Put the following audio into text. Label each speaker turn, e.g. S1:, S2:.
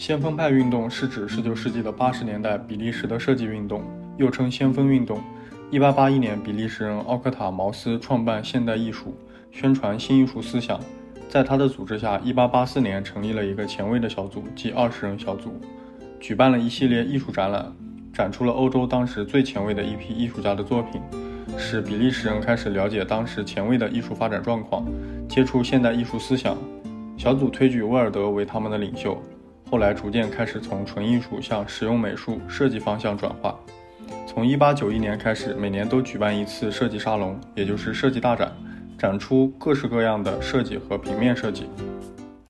S1: 先锋派运动是指19世纪的80年代比利时的设计运动，又称先锋运动。1881年，比利时人奥克塔·毛斯创办现代艺术，宣传新艺术思想。在他的组织下，1884年成立了一个前卫的小组，即二十人小组，举办了一系列艺术展览，展出了欧洲当时最前卫的一批艺术家的作品，使比利时人开始了解当时前卫的艺术发展状况，接触现代艺术思想。小组推举威尔德为他们的领袖，后来逐渐开始从纯艺术向实用美术设计方向转化。从一八九一年开始，每年都举办一次设计沙龙，也就是设计大展，展出各式各样的设计和平面设计。